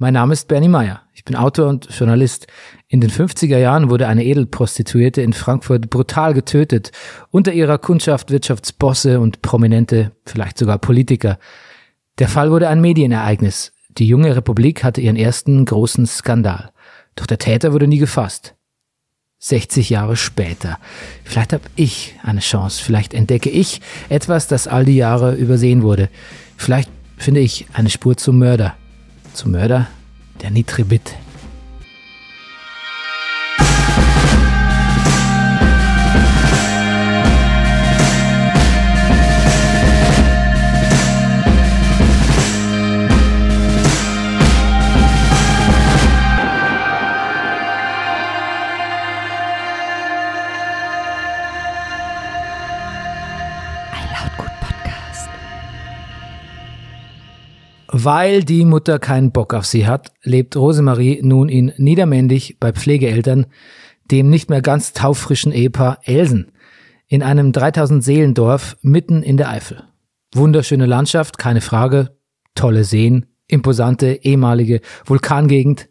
Mein Name ist Bernie Meyer. Ich bin Autor und Journalist. In den 50er Jahren wurde eine Edelprostituierte in Frankfurt brutal getötet. Unter ihrer Kundschaft Wirtschaftsbosse und Prominente, vielleicht sogar Politiker. Der Fall wurde ein Medienereignis. Die junge Republik hatte ihren ersten großen Skandal. Doch der Täter wurde nie gefasst. 60 Jahre später. Vielleicht habe ich eine Chance. Vielleicht entdecke ich etwas, das all die Jahre übersehen wurde. Vielleicht finde ich eine Spur zum Mörder zum Mörder der Nitribit. Weil die Mutter keinen Bock auf sie hat, lebt Rosemarie nun in Niedermendig bei Pflegeeltern, dem nicht mehr ganz taufrischen Ehepaar Elsen, in einem 3000 Seelendorf mitten in der Eifel. Wunderschöne Landschaft, keine Frage, tolle Seen, imposante ehemalige Vulkangegend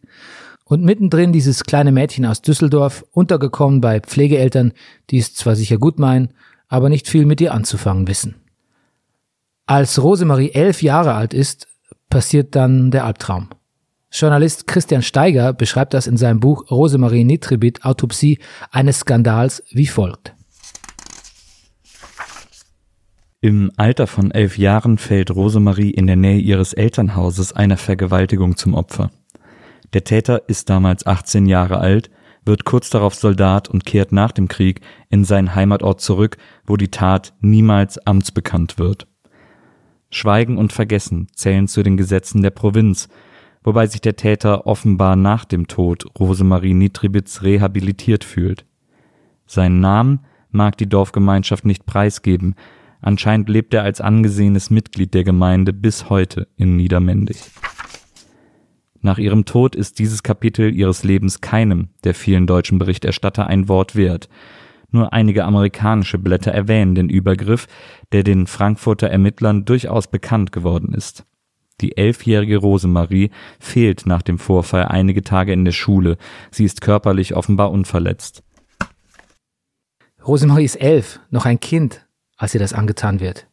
und mittendrin dieses kleine Mädchen aus Düsseldorf, untergekommen bei Pflegeeltern, die es zwar sicher gut meinen, aber nicht viel mit ihr anzufangen wissen. Als Rosemarie elf Jahre alt ist, passiert dann der Albtraum. Journalist Christian Steiger beschreibt das in seinem Buch Rosemarie Nitribit Autopsie eines Skandals wie folgt. Im Alter von elf Jahren fällt Rosemarie in der Nähe ihres Elternhauses einer Vergewaltigung zum Opfer. Der Täter ist damals 18 Jahre alt, wird kurz darauf Soldat und kehrt nach dem Krieg in seinen Heimatort zurück, wo die Tat niemals amtsbekannt wird. Schweigen und Vergessen zählen zu den Gesetzen der Provinz, wobei sich der Täter offenbar nach dem Tod Rosemarie Nitribitz rehabilitiert fühlt. Seinen Namen mag die Dorfgemeinschaft nicht preisgeben, anscheinend lebt er als angesehenes Mitglied der Gemeinde bis heute in Niedermendig. Nach ihrem Tod ist dieses Kapitel ihres Lebens keinem der vielen deutschen Berichterstatter ein Wort wert, nur einige amerikanische Blätter erwähnen den Übergriff, der den Frankfurter Ermittlern durchaus bekannt geworden ist. Die elfjährige Rosemarie fehlt nach dem Vorfall einige Tage in der Schule. Sie ist körperlich offenbar unverletzt. Rosemarie ist elf, noch ein Kind, als ihr das angetan wird.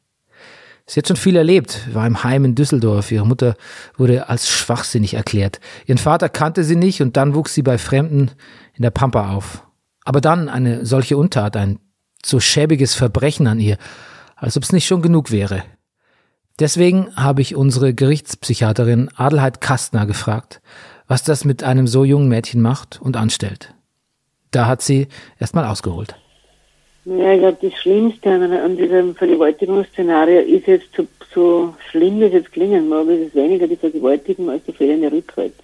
Sie hat schon viel erlebt, war im Heim in Düsseldorf. Ihre Mutter wurde als schwachsinnig erklärt. Ihren Vater kannte sie nicht und dann wuchs sie bei Fremden in der Pampa auf. Aber dann eine solche Untat, ein so schäbiges Verbrechen an ihr, als ob es nicht schon genug wäre. Deswegen habe ich unsere Gerichtspsychiaterin Adelheid Kastner gefragt, was das mit einem so jungen Mädchen macht und anstellt. Da hat sie erstmal ausgeholt. Ja, ich glaube, das Schlimmste an, diesem Vergewaltigungsszenario ist jetzt, so, so schlimm wie es jetzt klingen mag, ist es weniger die Vergewaltigung als die fehlende Rückhalt.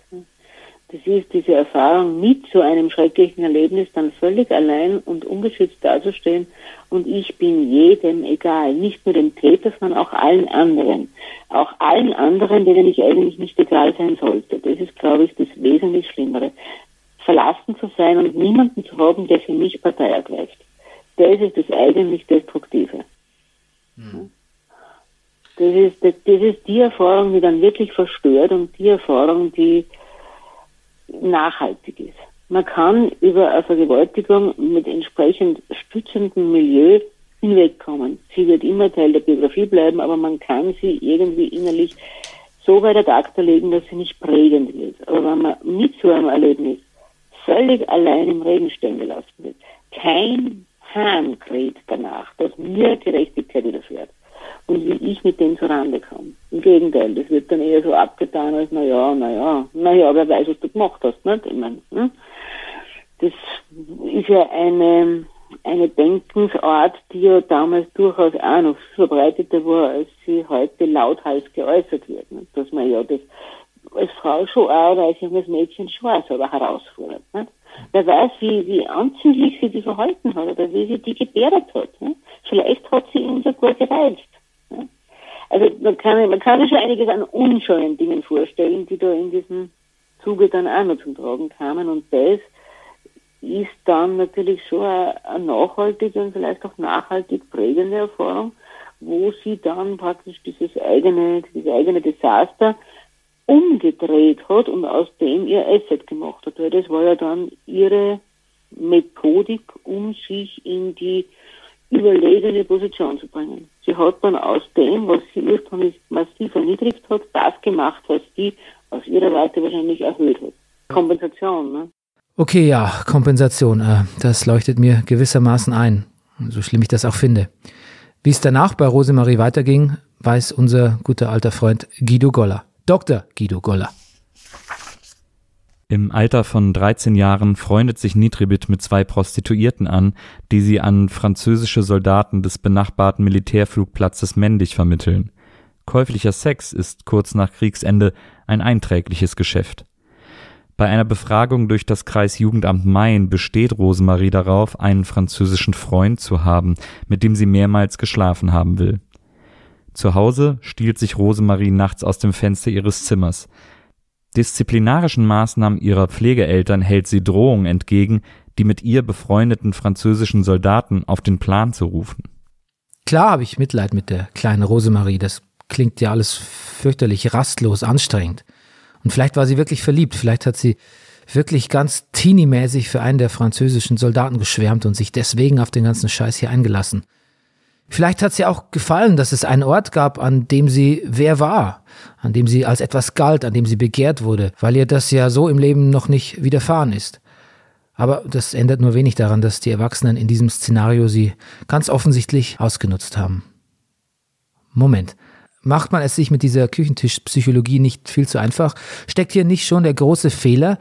Das ist diese Erfahrung, mit so einem schrecklichen Erlebnis dann völlig allein und ungeschützt dazustehen und ich bin jedem egal, nicht nur dem Täter, sondern auch allen anderen. Auch allen anderen, denen ich eigentlich nicht egal sein sollte. Das ist, glaube ich, das wesentlich Schlimmere. Verlassen zu sein und niemanden zu haben, der für mich Partei ergreift. Das ist das eigentlich Destruktive. Hm. Das ist, das, das ist die Erfahrung, die dann wirklich verstört und die Erfahrung, die nachhaltig ist. Man kann über eine Vergewaltigung mit entsprechend stützendem Milieu hinwegkommen. Sie wird immer Teil der Biografie bleiben, aber man kann sie irgendwie innerlich so weit ad acta legen, dass sie nicht prägend wird. Aber wenn man mit so einem Erlebnis völlig allein im Regen stehen gelassen wird, kein Hahn kräht danach, dass mir Gerechtigkeit widerfährt, und wie ich mit dem zurande komme. Im Gegenteil, das wird dann eher so abgetan als, na ja, na ja, na ja, wer weiß, was du gemacht hast, nicht? Ich meine, hm? das ist ja eine, eine Denkensart, die ja damals durchaus auch noch verbreiteter war, als sie heute lauthals geäußert wird. Nicht? Dass man ja das als Frau schon auch oder als junges Mädchen schon auch selber herausfordert. Nicht? Wer weiß, wie, wie anzüglich sie die verhalten hat oder wie sie die gebärdet hat. Nicht? Vielleicht hat sie ihn sogar gereizt. Also man kann, man kann sich schon einiges an unschönen Dingen vorstellen, die da in diesem Zuge dann auch noch zum Tragen kamen. Und das ist dann natürlich schon eine nachhaltige und vielleicht auch nachhaltig prägende Erfahrung, wo sie dann praktisch dieses eigene, dieses eigene Desaster umgedreht hat und aus dem ihr Asset gemacht hat. Weil das war ja dann ihre Methodik, um sich in die überlegene Position zu bringen. Sie hat dann aus dem, was sie ursprünglich massiv erniedrigt hat, das gemacht, was die aus ihrer Warte wahrscheinlich erhöht hat. Kompensation, ne? Okay, ja, Kompensation. Äh, das leuchtet mir gewissermaßen ein, so schlimm ich das auch finde. Wie es danach bei Rosemarie weiterging, weiß unser guter alter Freund Guido Goller. Dr. Guido Goller. Im Alter von 13 Jahren freundet sich Nitribit mit zwei Prostituierten an, die sie an französische Soldaten des benachbarten Militärflugplatzes Mendig vermitteln. Käuflicher Sex ist kurz nach Kriegsende ein einträgliches Geschäft. Bei einer Befragung durch das Kreisjugendamt Main besteht Rosemarie darauf, einen französischen Freund zu haben, mit dem sie mehrmals geschlafen haben will. Zu Hause stiehlt sich Rosemarie nachts aus dem Fenster ihres Zimmers. Disziplinarischen Maßnahmen ihrer Pflegeeltern hält sie Drohungen entgegen, die mit ihr befreundeten französischen Soldaten auf den Plan zu rufen. Klar habe ich Mitleid mit der kleinen Rosemarie, das klingt ja alles fürchterlich rastlos anstrengend. Und vielleicht war sie wirklich verliebt, vielleicht hat sie wirklich ganz teenie-mäßig für einen der französischen Soldaten geschwärmt und sich deswegen auf den ganzen Scheiß hier eingelassen. Vielleicht hat sie auch gefallen, dass es einen Ort gab, an dem sie wer war, an dem sie als etwas galt, an dem sie begehrt wurde, weil ihr das ja so im Leben noch nicht widerfahren ist. Aber das ändert nur wenig daran, dass die Erwachsenen in diesem Szenario sie ganz offensichtlich ausgenutzt haben. Moment. Macht man es sich mit dieser Küchentischpsychologie nicht viel zu einfach? Steckt hier nicht schon der große Fehler,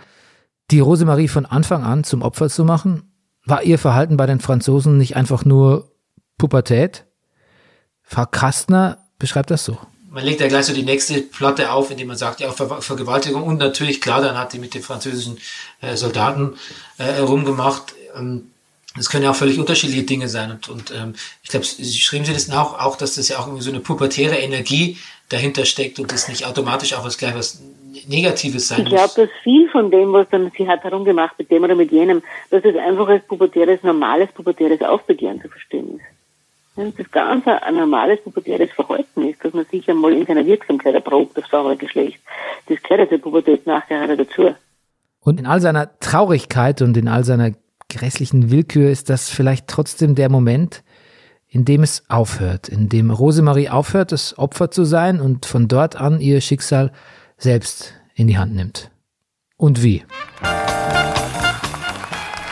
die Rosemarie von Anfang an zum Opfer zu machen? War ihr Verhalten bei den Franzosen nicht einfach nur Pubertät. Frau Kastner beschreibt das so. Man legt ja gleich so die nächste Platte auf, indem man sagt, ja, Ver Vergewaltigung und natürlich, klar, dann hat die mit den französischen äh, Soldaten äh, rumgemacht. Ähm, das können ja auch völlig unterschiedliche Dinge sein. Und, und ähm, ich glaube, Sie schrieben Sie das auch, auch, dass das ja auch irgendwie so eine pubertäre Energie dahinter steckt und das nicht automatisch auch was gleich was Negatives sein Ich glaube, dass viel von dem, was dann sie hat herumgemacht mit dem oder mit jenem, dass es einfach als pubertäres, normales pubertäres Aufbegehren zu verstehen ist das ganz ein normales pubertäres Verhalten ist, dass man sich einmal in seiner Wirksamkeit erprobt das andere Geschlecht. Das gehört also Pubertät nachher dazu. Und in all seiner Traurigkeit und in all seiner grässlichen Willkür ist das vielleicht trotzdem der Moment, in dem es aufhört, in dem Rosemarie aufhört, das Opfer zu sein und von dort an ihr Schicksal selbst in die Hand nimmt. Und wie?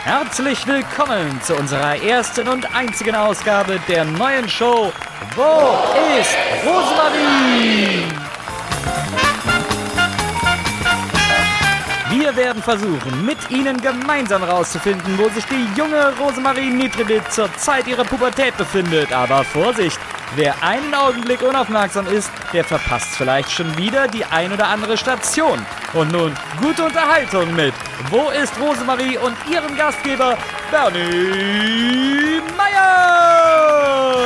Herzlich willkommen zu unserer ersten und einzigen Ausgabe der neuen Show Wo ist Rosemarie? Wir werden versuchen, mit Ihnen gemeinsam herauszufinden, wo sich die junge Rosemarie Nitribit zur Zeit ihrer Pubertät befindet. Aber Vorsicht! Wer einen Augenblick unaufmerksam ist, der verpasst vielleicht schon wieder die ein oder andere Station. Und nun gute Unterhaltung mit Wo ist Rosemarie und ihrem Gastgeber Bernie Meyer!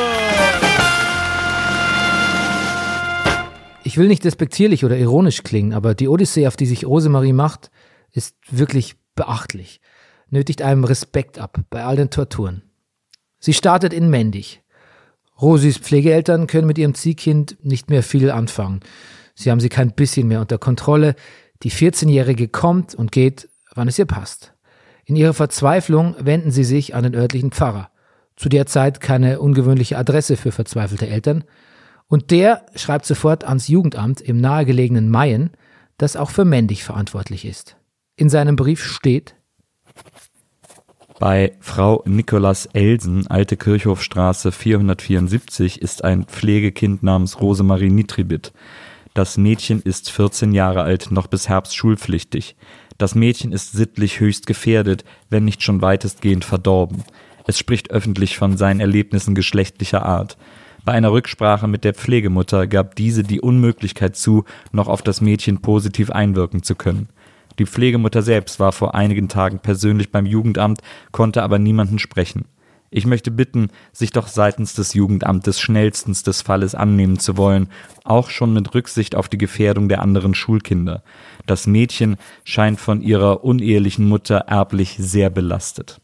Ich will nicht despektierlich oder ironisch klingen, aber die Odyssee, auf die sich Rosemarie macht, ist wirklich beachtlich. Nötigt einem Respekt ab bei all den Torturen. Sie startet in Mendig, Rosis Pflegeeltern können mit ihrem Ziehkind nicht mehr viel anfangen. Sie haben sie kein bisschen mehr unter Kontrolle. Die 14-Jährige kommt und geht, wann es ihr passt. In ihrer Verzweiflung wenden sie sich an den örtlichen Pfarrer. Zu der Zeit keine ungewöhnliche Adresse für verzweifelte Eltern. Und der schreibt sofort ans Jugendamt im nahegelegenen Mayen, das auch für Mendig verantwortlich ist. In seinem Brief steht, bei Frau Nikolas Elsen, Alte Kirchhofstraße 474, ist ein Pflegekind namens Rosemarie Nitribit. Das Mädchen ist 14 Jahre alt, noch bis Herbst schulpflichtig. Das Mädchen ist sittlich höchst gefährdet, wenn nicht schon weitestgehend verdorben. Es spricht öffentlich von seinen Erlebnissen geschlechtlicher Art. Bei einer Rücksprache mit der Pflegemutter gab diese die Unmöglichkeit zu, noch auf das Mädchen positiv einwirken zu können. Die Pflegemutter selbst war vor einigen Tagen persönlich beim Jugendamt, konnte aber niemanden sprechen. Ich möchte bitten, sich doch seitens des Jugendamtes schnellstens des Falles annehmen zu wollen, auch schon mit Rücksicht auf die Gefährdung der anderen Schulkinder. Das Mädchen scheint von ihrer unehelichen Mutter erblich sehr belastet.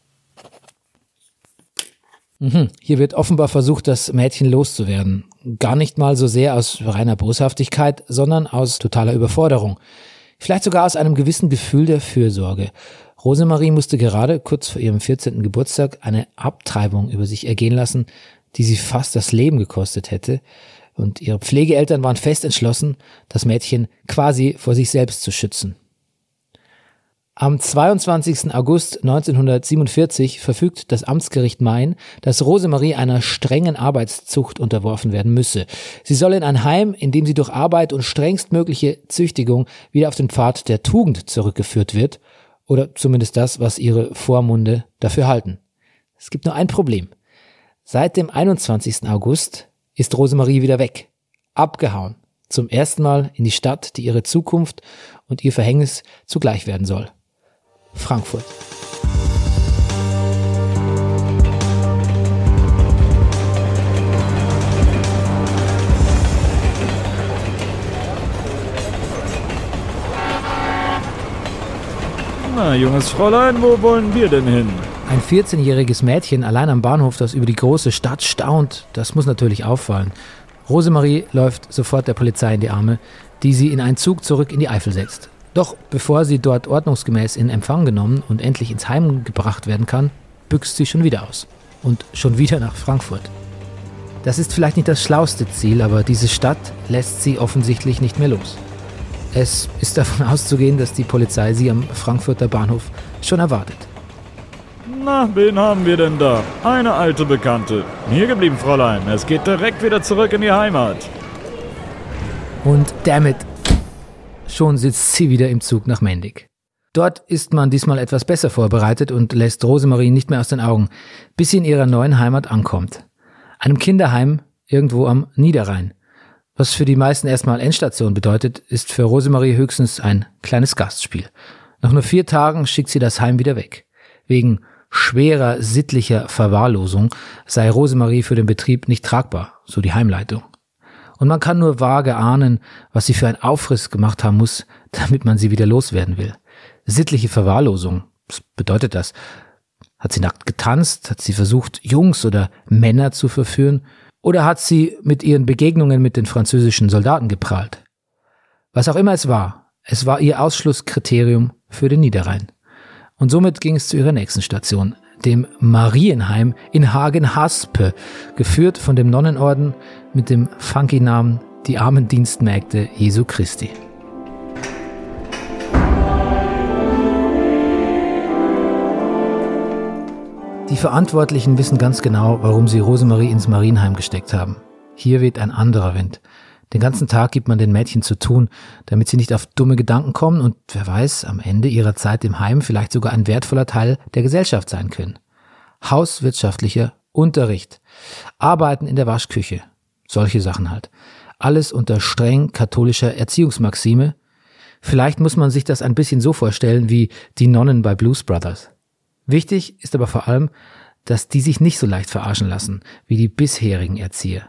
Mhm. Hier wird offenbar versucht, das Mädchen loszuwerden. Gar nicht mal so sehr aus reiner Boshaftigkeit, sondern aus totaler Überforderung. Vielleicht sogar aus einem gewissen Gefühl der Fürsorge. Rosemarie musste gerade kurz vor ihrem 14. Geburtstag eine Abtreibung über sich ergehen lassen, die sie fast das Leben gekostet hätte, und ihre Pflegeeltern waren fest entschlossen, das Mädchen quasi vor sich selbst zu schützen. Am 22. August 1947 verfügt das Amtsgericht Main, dass Rosemarie einer strengen Arbeitszucht unterworfen werden müsse. Sie soll in ein Heim, in dem sie durch Arbeit und strengstmögliche Züchtigung wieder auf den Pfad der Tugend zurückgeführt wird, oder zumindest das, was ihre Vormunde dafür halten. Es gibt nur ein Problem. Seit dem 21. August ist Rosemarie wieder weg, abgehauen, zum ersten Mal in die Stadt, die ihre Zukunft und ihr Verhängnis zugleich werden soll. Frankfurt. Na, junges Fräulein, wo wollen wir denn hin? Ein 14-jähriges Mädchen allein am Bahnhof, das über die große Stadt staunt, das muss natürlich auffallen. Rosemarie läuft sofort der Polizei in die Arme, die sie in einen Zug zurück in die Eifel setzt. Doch bevor sie dort ordnungsgemäß in Empfang genommen und endlich ins Heim gebracht werden kann, büxt sie schon wieder aus. Und schon wieder nach Frankfurt. Das ist vielleicht nicht das schlauste Ziel, aber diese Stadt lässt sie offensichtlich nicht mehr los. Es ist davon auszugehen, dass die Polizei sie am Frankfurter Bahnhof schon erwartet. Na, wen haben wir denn da? Eine alte Bekannte. Hier geblieben, Fräulein. Es geht direkt wieder zurück in die Heimat. Und damit Schon sitzt sie wieder im Zug nach Mendig. Dort ist man diesmal etwas besser vorbereitet und lässt Rosemarie nicht mehr aus den Augen, bis sie in ihrer neuen Heimat ankommt. Einem Kinderheim irgendwo am Niederrhein. Was für die meisten erstmal Endstation bedeutet, ist für Rosemarie höchstens ein kleines Gastspiel. Nach nur vier Tagen schickt sie das Heim wieder weg. Wegen schwerer sittlicher Verwahrlosung sei Rosemarie für den Betrieb nicht tragbar, so die Heimleitung. Und man kann nur vage ahnen, was sie für einen Aufriss gemacht haben muss, damit man sie wieder loswerden will. Sittliche Verwahrlosung. Was bedeutet das? Hat sie nackt getanzt? Hat sie versucht, Jungs oder Männer zu verführen? Oder hat sie mit ihren Begegnungen mit den französischen Soldaten geprahlt? Was auch immer es war, es war ihr Ausschlusskriterium für den Niederrhein. Und somit ging es zu ihrer nächsten Station, dem Marienheim in Hagen-Haspe, geführt von dem Nonnenorden mit dem funky Namen Die armen Dienstmägde Jesu Christi. Die Verantwortlichen wissen ganz genau, warum sie Rosemarie ins Marienheim gesteckt haben. Hier weht ein anderer Wind. Den ganzen Tag gibt man den Mädchen zu tun, damit sie nicht auf dumme Gedanken kommen und wer weiß, am Ende ihrer Zeit im Heim vielleicht sogar ein wertvoller Teil der Gesellschaft sein können. Hauswirtschaftlicher Unterricht, Arbeiten in der Waschküche, solche Sachen halt. Alles unter streng katholischer Erziehungsmaxime. Vielleicht muss man sich das ein bisschen so vorstellen wie die Nonnen bei Blues Brothers. Wichtig ist aber vor allem, dass die sich nicht so leicht verarschen lassen wie die bisherigen Erzieher.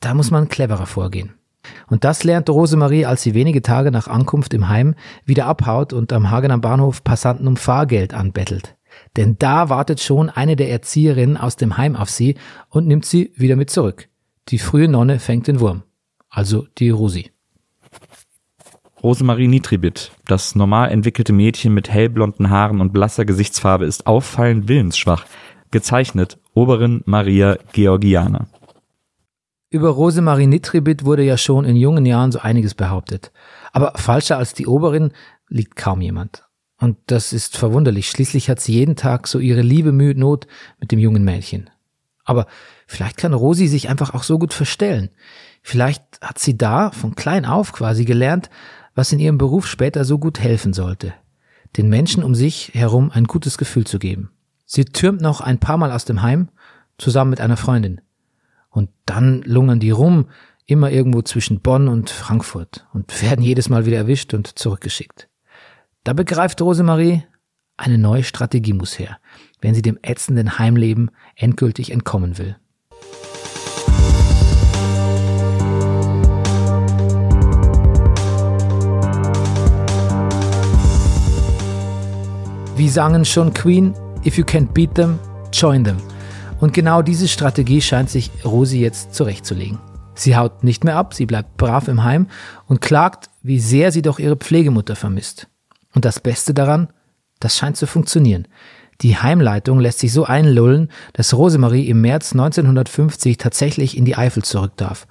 Da muss man cleverer vorgehen. Und das lernt Rosemarie, als sie wenige Tage nach Ankunft im Heim wieder abhaut und am Hagener Bahnhof Passanten um Fahrgeld anbettelt. Denn da wartet schon eine der Erzieherinnen aus dem Heim auf sie und nimmt sie wieder mit zurück. Die frühe Nonne fängt den Wurm. Also die Rosi. Rosemarie Nitribit, das normal entwickelte Mädchen mit hellblonden Haaren und blasser Gesichtsfarbe, ist auffallend willensschwach. Gezeichnet Oberin Maria Georgiana. Über Rosemarie Nitribit wurde ja schon in jungen Jahren so einiges behauptet. Aber falscher als die Oberin liegt kaum jemand. Und das ist verwunderlich. Schließlich hat sie jeden Tag so ihre liebe Mühe Not mit dem jungen Mädchen. Aber vielleicht kann Rosi sich einfach auch so gut verstellen. Vielleicht hat sie da von klein auf quasi gelernt, was in ihrem Beruf später so gut helfen sollte. Den Menschen um sich herum ein gutes Gefühl zu geben. Sie türmt noch ein paar Mal aus dem Heim, zusammen mit einer Freundin. Und dann lungern die rum, immer irgendwo zwischen Bonn und Frankfurt und werden jedes Mal wieder erwischt und zurückgeschickt. Da begreift Rosemarie, eine neue Strategie muss her, wenn sie dem ätzenden Heimleben endgültig entkommen will. Wie sangen schon Queen, If you can't beat them, join them. Und genau diese Strategie scheint sich Rosi jetzt zurechtzulegen. Sie haut nicht mehr ab, sie bleibt brav im Heim und klagt, wie sehr sie doch ihre Pflegemutter vermisst. Und das Beste daran, das scheint zu funktionieren. Die Heimleitung lässt sich so einlullen, dass Rosemarie im März 1950 tatsächlich in die Eifel zurück darf.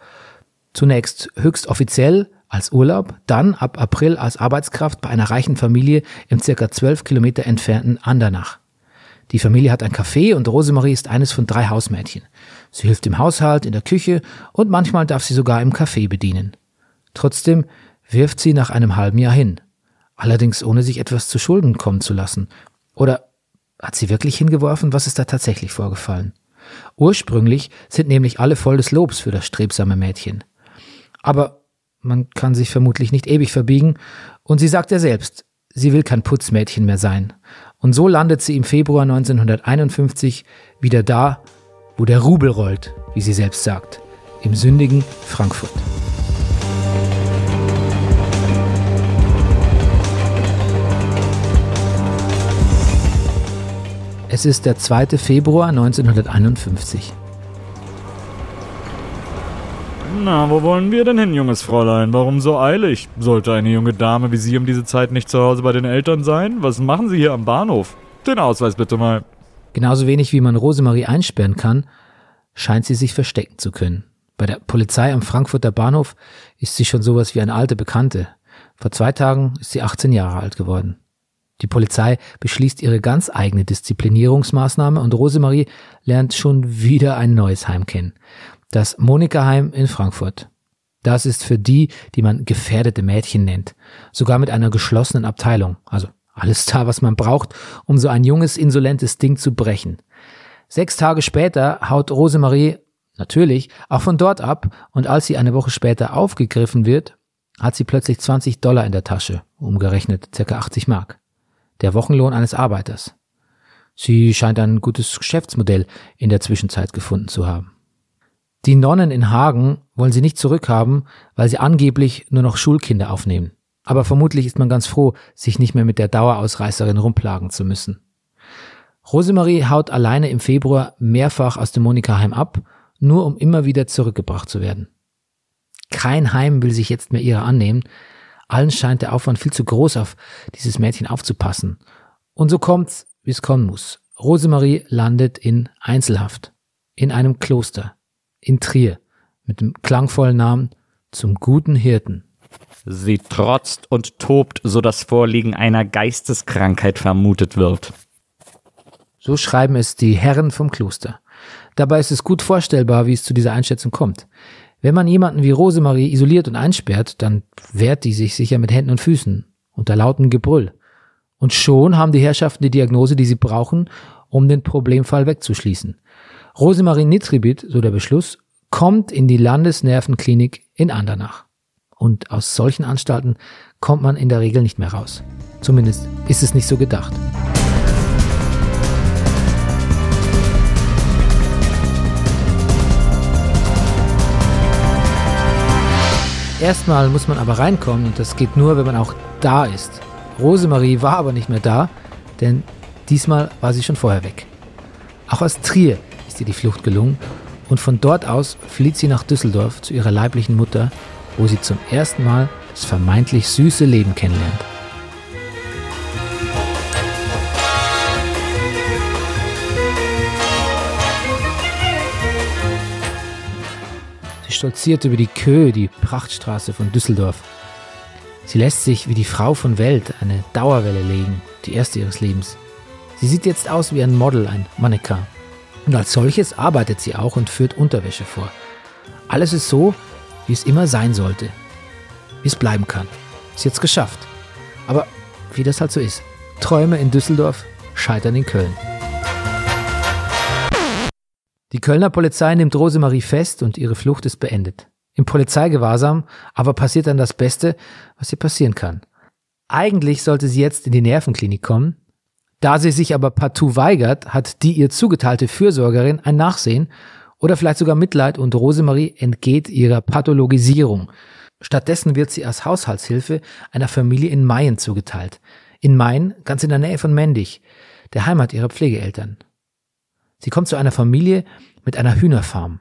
Zunächst höchst offiziell als Urlaub, dann ab April als Arbeitskraft bei einer reichen Familie im circa zwölf Kilometer entfernten Andernach. Die Familie hat ein Café und Rosemarie ist eines von drei Hausmädchen. Sie hilft im Haushalt, in der Küche und manchmal darf sie sogar im Café bedienen. Trotzdem wirft sie nach einem halben Jahr hin. Allerdings ohne sich etwas zu Schulden kommen zu lassen. Oder hat sie wirklich hingeworfen? Was ist da tatsächlich vorgefallen? Ursprünglich sind nämlich alle voll des Lobs für das strebsame Mädchen. Aber man kann sich vermutlich nicht ewig verbiegen, und sie sagt ja selbst, sie will kein Putzmädchen mehr sein. Und so landet sie im Februar 1951 wieder da, wo der Rubel rollt, wie sie selbst sagt, im sündigen Frankfurt. Es ist der 2. Februar 1951. Na, wo wollen wir denn hin, junges Fräulein? Warum so eilig? Sollte eine junge Dame wie Sie um diese Zeit nicht zu Hause bei den Eltern sein? Was machen Sie hier am Bahnhof? Den Ausweis bitte mal. Genauso wenig wie man Rosemarie einsperren kann, scheint sie sich verstecken zu können. Bei der Polizei am Frankfurter Bahnhof ist sie schon sowas wie eine alte Bekannte. Vor zwei Tagen ist sie 18 Jahre alt geworden. Die Polizei beschließt ihre ganz eigene Disziplinierungsmaßnahme und Rosemarie lernt schon wieder ein neues Heim kennen. Das Monika-Heim in Frankfurt. Das ist für die, die man gefährdete Mädchen nennt. Sogar mit einer geschlossenen Abteilung. Also alles da, was man braucht, um so ein junges, insolentes Ding zu brechen. Sechs Tage später haut Rosemarie natürlich auch von dort ab und als sie eine Woche später aufgegriffen wird, hat sie plötzlich 20 Dollar in der Tasche, umgerechnet ca. 80 Mark. Der Wochenlohn eines Arbeiters. Sie scheint ein gutes Geschäftsmodell in der Zwischenzeit gefunden zu haben. Die Nonnen in Hagen wollen sie nicht zurückhaben, weil sie angeblich nur noch Schulkinder aufnehmen. Aber vermutlich ist man ganz froh, sich nicht mehr mit der Dauerausreißerin rumplagen zu müssen. Rosemarie haut alleine im Februar mehrfach aus dem Monika-Heim ab, nur um immer wieder zurückgebracht zu werden. Kein Heim will sich jetzt mehr ihrer annehmen. Allen scheint der Aufwand viel zu groß auf dieses Mädchen aufzupassen. Und so kommt's, wie es kommen muss. Rosemarie landet in Einzelhaft. In einem Kloster in Trier mit dem klangvollen Namen Zum guten Hirten. Sie trotzt und tobt, so das Vorliegen einer Geisteskrankheit vermutet wird. So schreiben es die Herren vom Kloster. Dabei ist es gut vorstellbar, wie es zu dieser Einschätzung kommt. Wenn man jemanden wie Rosemarie isoliert und einsperrt, dann wehrt die sich sicher mit Händen und Füßen, unter lautem Gebrüll. Und schon haben die Herrschaften die Diagnose, die sie brauchen, um den Problemfall wegzuschließen. Rosemarie Nitribit, so der Beschluss, kommt in die Landesnervenklinik in Andernach. Und aus solchen Anstalten kommt man in der Regel nicht mehr raus. Zumindest ist es nicht so gedacht. Erstmal muss man aber reinkommen und das geht nur, wenn man auch da ist. Rosemarie war aber nicht mehr da, denn diesmal war sie schon vorher weg. Auch aus Trier ist ihr die Flucht gelungen und von dort aus flieht sie nach Düsseldorf zu ihrer leiblichen Mutter, wo sie zum ersten Mal das vermeintlich süße Leben kennenlernt. Sie stolziert über die Köhe, die Prachtstraße von Düsseldorf. Sie lässt sich wie die Frau von Welt eine Dauerwelle legen, die erste ihres Lebens. Sie sieht jetzt aus wie ein Model, ein Mannequin. Und als solches arbeitet sie auch und führt Unterwäsche vor. Alles ist so, wie es immer sein sollte. Wie es bleiben kann. Ist jetzt geschafft. Aber wie das halt so ist. Träume in Düsseldorf scheitern in Köln. Die Kölner Polizei nimmt Rosemarie fest und ihre Flucht ist beendet. Im Polizeigewahrsam aber passiert dann das Beste, was ihr passieren kann. Eigentlich sollte sie jetzt in die Nervenklinik kommen, da sie sich aber partout weigert, hat die ihr zugeteilte Fürsorgerin ein Nachsehen oder vielleicht sogar Mitleid und Rosemarie entgeht ihrer Pathologisierung. Stattdessen wird sie als Haushaltshilfe einer Familie in Mayen zugeteilt. In Mayen, ganz in der Nähe von Mendig, der Heimat ihrer Pflegeeltern. Sie kommt zu einer Familie mit einer Hühnerfarm.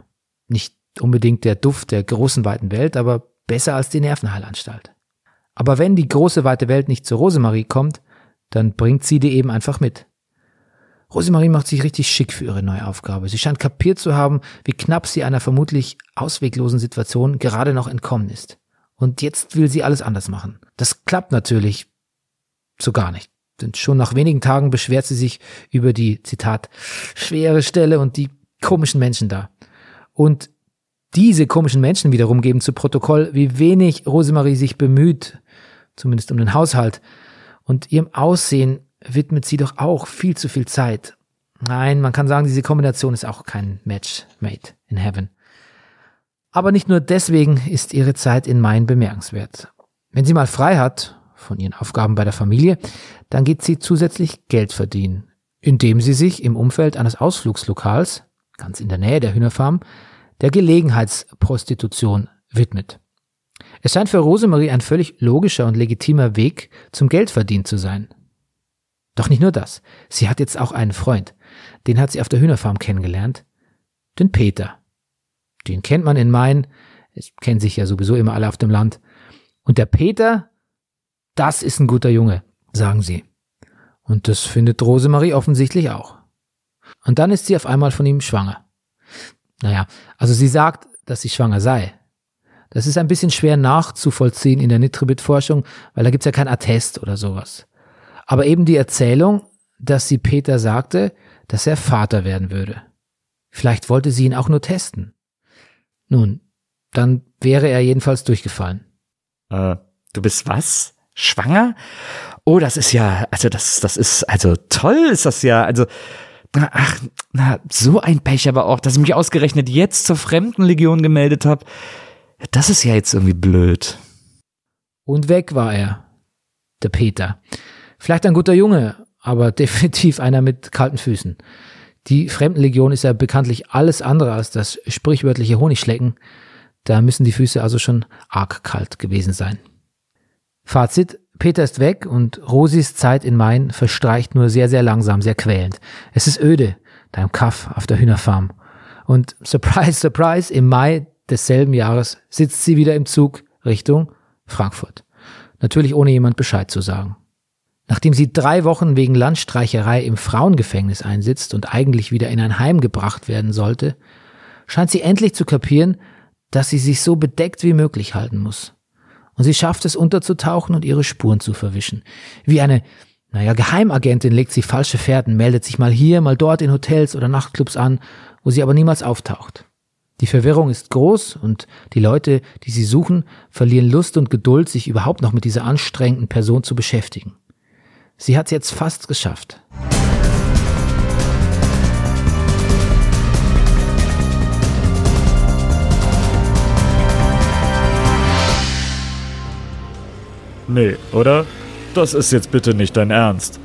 Nicht unbedingt der Duft der großen weiten Welt, aber besser als die Nervenheilanstalt. Aber wenn die große weite Welt nicht zu Rosemarie kommt, dann bringt sie die eben einfach mit. Rosemarie macht sich richtig schick für ihre neue Aufgabe. Sie scheint kapiert zu haben, wie knapp sie einer vermutlich ausweglosen Situation gerade noch entkommen ist. Und jetzt will sie alles anders machen. Das klappt natürlich so gar nicht. Denn schon nach wenigen Tagen beschwert sie sich über die, Zitat, schwere Stelle und die komischen Menschen da. Und diese komischen Menschen wiederum geben zu Protokoll, wie wenig Rosemarie sich bemüht, zumindest um den Haushalt. Und ihrem Aussehen widmet sie doch auch viel zu viel Zeit. Nein, man kann sagen, diese Kombination ist auch kein Match made in heaven. Aber nicht nur deswegen ist ihre Zeit in Main bemerkenswert. Wenn sie mal frei hat von ihren Aufgaben bei der Familie, dann geht sie zusätzlich Geld verdienen, indem sie sich im Umfeld eines Ausflugslokals, ganz in der Nähe der Hühnerfarm, der Gelegenheitsprostitution widmet. Es scheint für Rosemarie ein völlig logischer und legitimer Weg zum Geldverdienen zu sein. Doch nicht nur das. Sie hat jetzt auch einen Freund. Den hat sie auf der Hühnerfarm kennengelernt. Den Peter. Den kennt man in Main. Es kennen sich ja sowieso immer alle auf dem Land. Und der Peter, das ist ein guter Junge, sagen sie. Und das findet Rosemarie offensichtlich auch. Und dann ist sie auf einmal von ihm schwanger. Naja, also sie sagt, dass sie schwanger sei. Das ist ein bisschen schwer nachzuvollziehen in der Nitribit-Forschung, weil da gibt's ja kein Attest oder sowas. Aber eben die Erzählung, dass sie Peter sagte, dass er Vater werden würde. Vielleicht wollte sie ihn auch nur testen. Nun, dann wäre er jedenfalls durchgefallen. Äh, du bist was? Schwanger? Oh, das ist ja, also das, das ist, also toll ist das ja, also, ach, na, so ein Pech aber auch, dass ich mich ausgerechnet jetzt zur Fremdenlegion gemeldet habe. Das ist ja jetzt irgendwie blöd. Und weg war er. Der Peter. Vielleicht ein guter Junge, aber definitiv einer mit kalten Füßen. Die Fremdenlegion ist ja bekanntlich alles andere als das sprichwörtliche Honigschlecken. Da müssen die Füße also schon arg kalt gewesen sein. Fazit, Peter ist weg und Rosis Zeit in Main verstreicht nur sehr, sehr langsam, sehr quälend. Es ist öde, da im Kaff auf der Hühnerfarm. Und surprise, surprise, im Mai desselben Jahres sitzt sie wieder im Zug Richtung Frankfurt. Natürlich ohne jemand Bescheid zu sagen. Nachdem sie drei Wochen wegen Landstreicherei im Frauengefängnis einsitzt und eigentlich wieder in ein Heim gebracht werden sollte, scheint sie endlich zu kapieren, dass sie sich so bedeckt wie möglich halten muss. Und sie schafft es unterzutauchen und ihre Spuren zu verwischen. Wie eine, naja, Geheimagentin legt sie falsche Fährten, meldet sich mal hier, mal dort in Hotels oder Nachtclubs an, wo sie aber niemals auftaucht. Die Verwirrung ist groß und die Leute, die sie suchen, verlieren Lust und Geduld, sich überhaupt noch mit dieser anstrengenden Person zu beschäftigen. Sie hat es jetzt fast geschafft. Nee, oder? Das ist jetzt bitte nicht dein Ernst.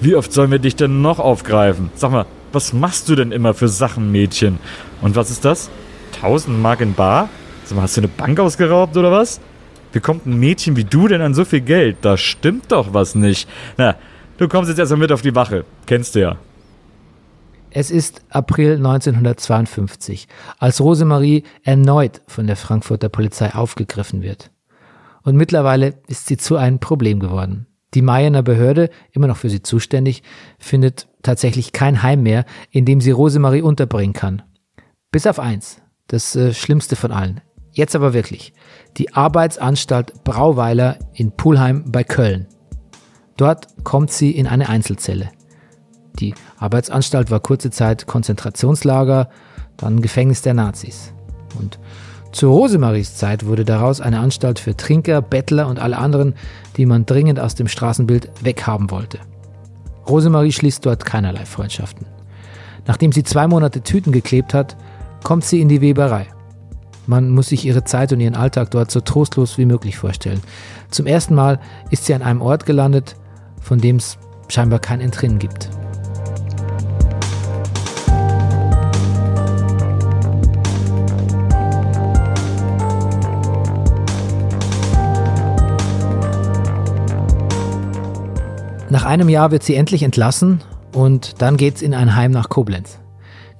Wie oft sollen wir dich denn noch aufgreifen? Sag mal, was machst du denn immer für Sachen, Mädchen? Und was ist das? 1000 Mark in Bar? Sag mal, hast du eine Bank ausgeraubt oder was? Wie kommt ein Mädchen wie du denn an so viel Geld? Da stimmt doch was nicht. Na, du kommst jetzt erstmal mit auf die Wache. Kennst du ja. Es ist April 1952, als Rosemarie erneut von der Frankfurter Polizei aufgegriffen wird. Und mittlerweile ist sie zu einem Problem geworden. Die Mayener Behörde, immer noch für sie zuständig, findet tatsächlich kein Heim mehr, in dem sie Rosemarie unterbringen kann. Bis auf eins, das äh, Schlimmste von allen. Jetzt aber wirklich. Die Arbeitsanstalt Brauweiler in Pulheim bei Köln. Dort kommt sie in eine Einzelzelle. Die Arbeitsanstalt war kurze Zeit Konzentrationslager, dann Gefängnis der Nazis. Und zu Rosemaries Zeit wurde daraus eine Anstalt für Trinker, Bettler und alle anderen, die man dringend aus dem Straßenbild weghaben wollte. Rosemarie schließt dort keinerlei Freundschaften. Nachdem sie zwei Monate Tüten geklebt hat, kommt sie in die Weberei. Man muss sich ihre Zeit und ihren Alltag dort so trostlos wie möglich vorstellen. Zum ersten Mal ist sie an einem Ort gelandet, von dem es scheinbar kein Entrinnen gibt. Nach einem Jahr wird sie endlich entlassen und dann geht's in ein Heim nach Koblenz.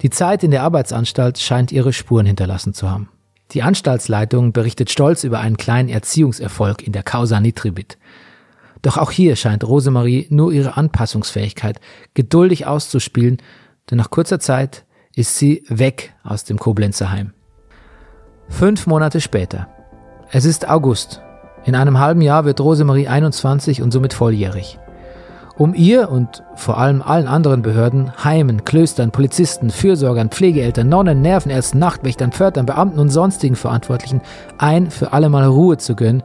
Die Zeit in der Arbeitsanstalt scheint ihre Spuren hinterlassen zu haben. Die Anstaltsleitung berichtet stolz über einen kleinen Erziehungserfolg in der Causa Nitribit. Doch auch hier scheint Rosemarie nur ihre Anpassungsfähigkeit geduldig auszuspielen, denn nach kurzer Zeit ist sie weg aus dem Koblenzer Heim. Fünf Monate später. Es ist August. In einem halben Jahr wird Rosemarie 21 und somit volljährig. Um ihr und vor allem allen anderen Behörden, Heimen, Klöstern, Polizisten, Fürsorgern, Pflegeeltern, Nonnen, Nervenärzten, Nachtwächtern, Pförtern, Beamten und sonstigen Verantwortlichen ein für allemal Ruhe zu gönnen,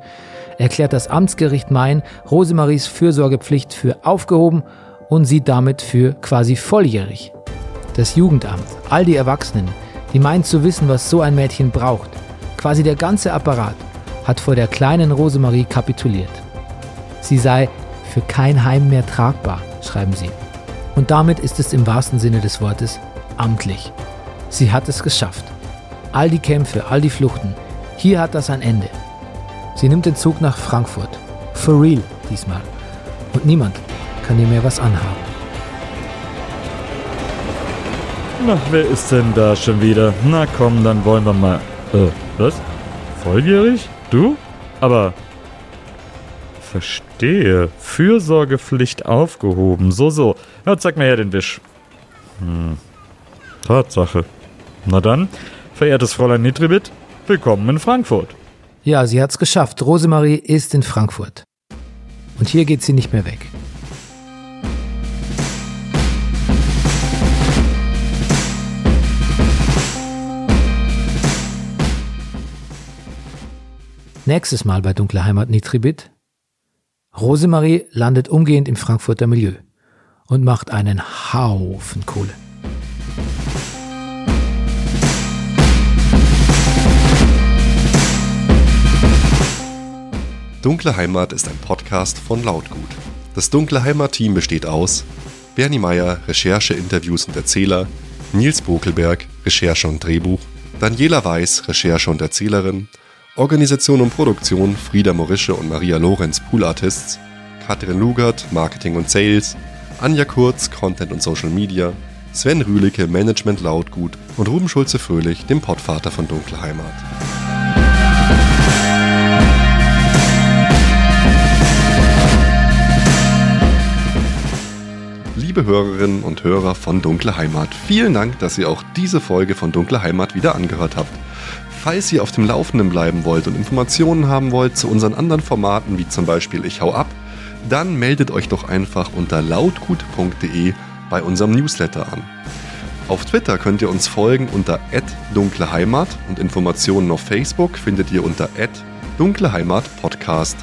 erklärt das Amtsgericht Main Rosemaries Fürsorgepflicht für aufgehoben und sie damit für quasi volljährig. Das Jugendamt, all die Erwachsenen, die meinen zu wissen, was so ein Mädchen braucht, quasi der ganze Apparat, hat vor der kleinen Rosemarie kapituliert. Sie sei für kein Heim mehr tragbar, schreiben sie. Und damit ist es im wahrsten Sinne des Wortes amtlich. Sie hat es geschafft. All die Kämpfe, all die Fluchten, hier hat das ein Ende. Sie nimmt den Zug nach Frankfurt. For real diesmal. Und niemand kann ihr mehr was anhaben. Na, wer ist denn da schon wieder? Na komm, dann wollen wir mal. Äh, was? Volljährig? Du? Aber. Verstehe. Fürsorgepflicht aufgehoben. So, so. Ja, zeig mir her den Wisch. Hm. Tatsache. Na dann, verehrtes Fräulein Nitribit, willkommen in Frankfurt. Ja, sie hat's geschafft. Rosemarie ist in Frankfurt. Und hier geht sie nicht mehr weg. Nächstes Mal bei Dunkle Heimat Nitribit. Rosemarie landet umgehend im Frankfurter Milieu und macht einen Haufen Kohle. Dunkle Heimat ist ein Podcast von Lautgut. Das Dunkle Heimat-Team besteht aus Bernie Meyer, Recherche, Interviews und Erzähler, Nils Bokelberg, Recherche und Drehbuch, Daniela Weiß, Recherche und Erzählerin, Organisation und Produktion Frieda Morische und Maria Lorenz, Pool Artists, Katrin Lugert, Marketing und Sales, Anja Kurz, Content und Social Media, Sven Rühlicke, Management Lautgut und Ruben Schulze-Fröhlich, dem Pottvater von Dunkle Heimat. Liebe Hörerinnen und Hörer von Dunkle Heimat, vielen Dank, dass ihr auch diese Folge von Dunkle Heimat wieder angehört habt. Falls ihr auf dem Laufenden bleiben wollt und Informationen haben wollt zu unseren anderen Formaten, wie zum Beispiel Ich hau ab, dann meldet euch doch einfach unter lautgut.de bei unserem Newsletter an. Auf Twitter könnt ihr uns folgen unter @dunkleheimat und Informationen auf Facebook findet ihr unter @dunkleheimatpodcast.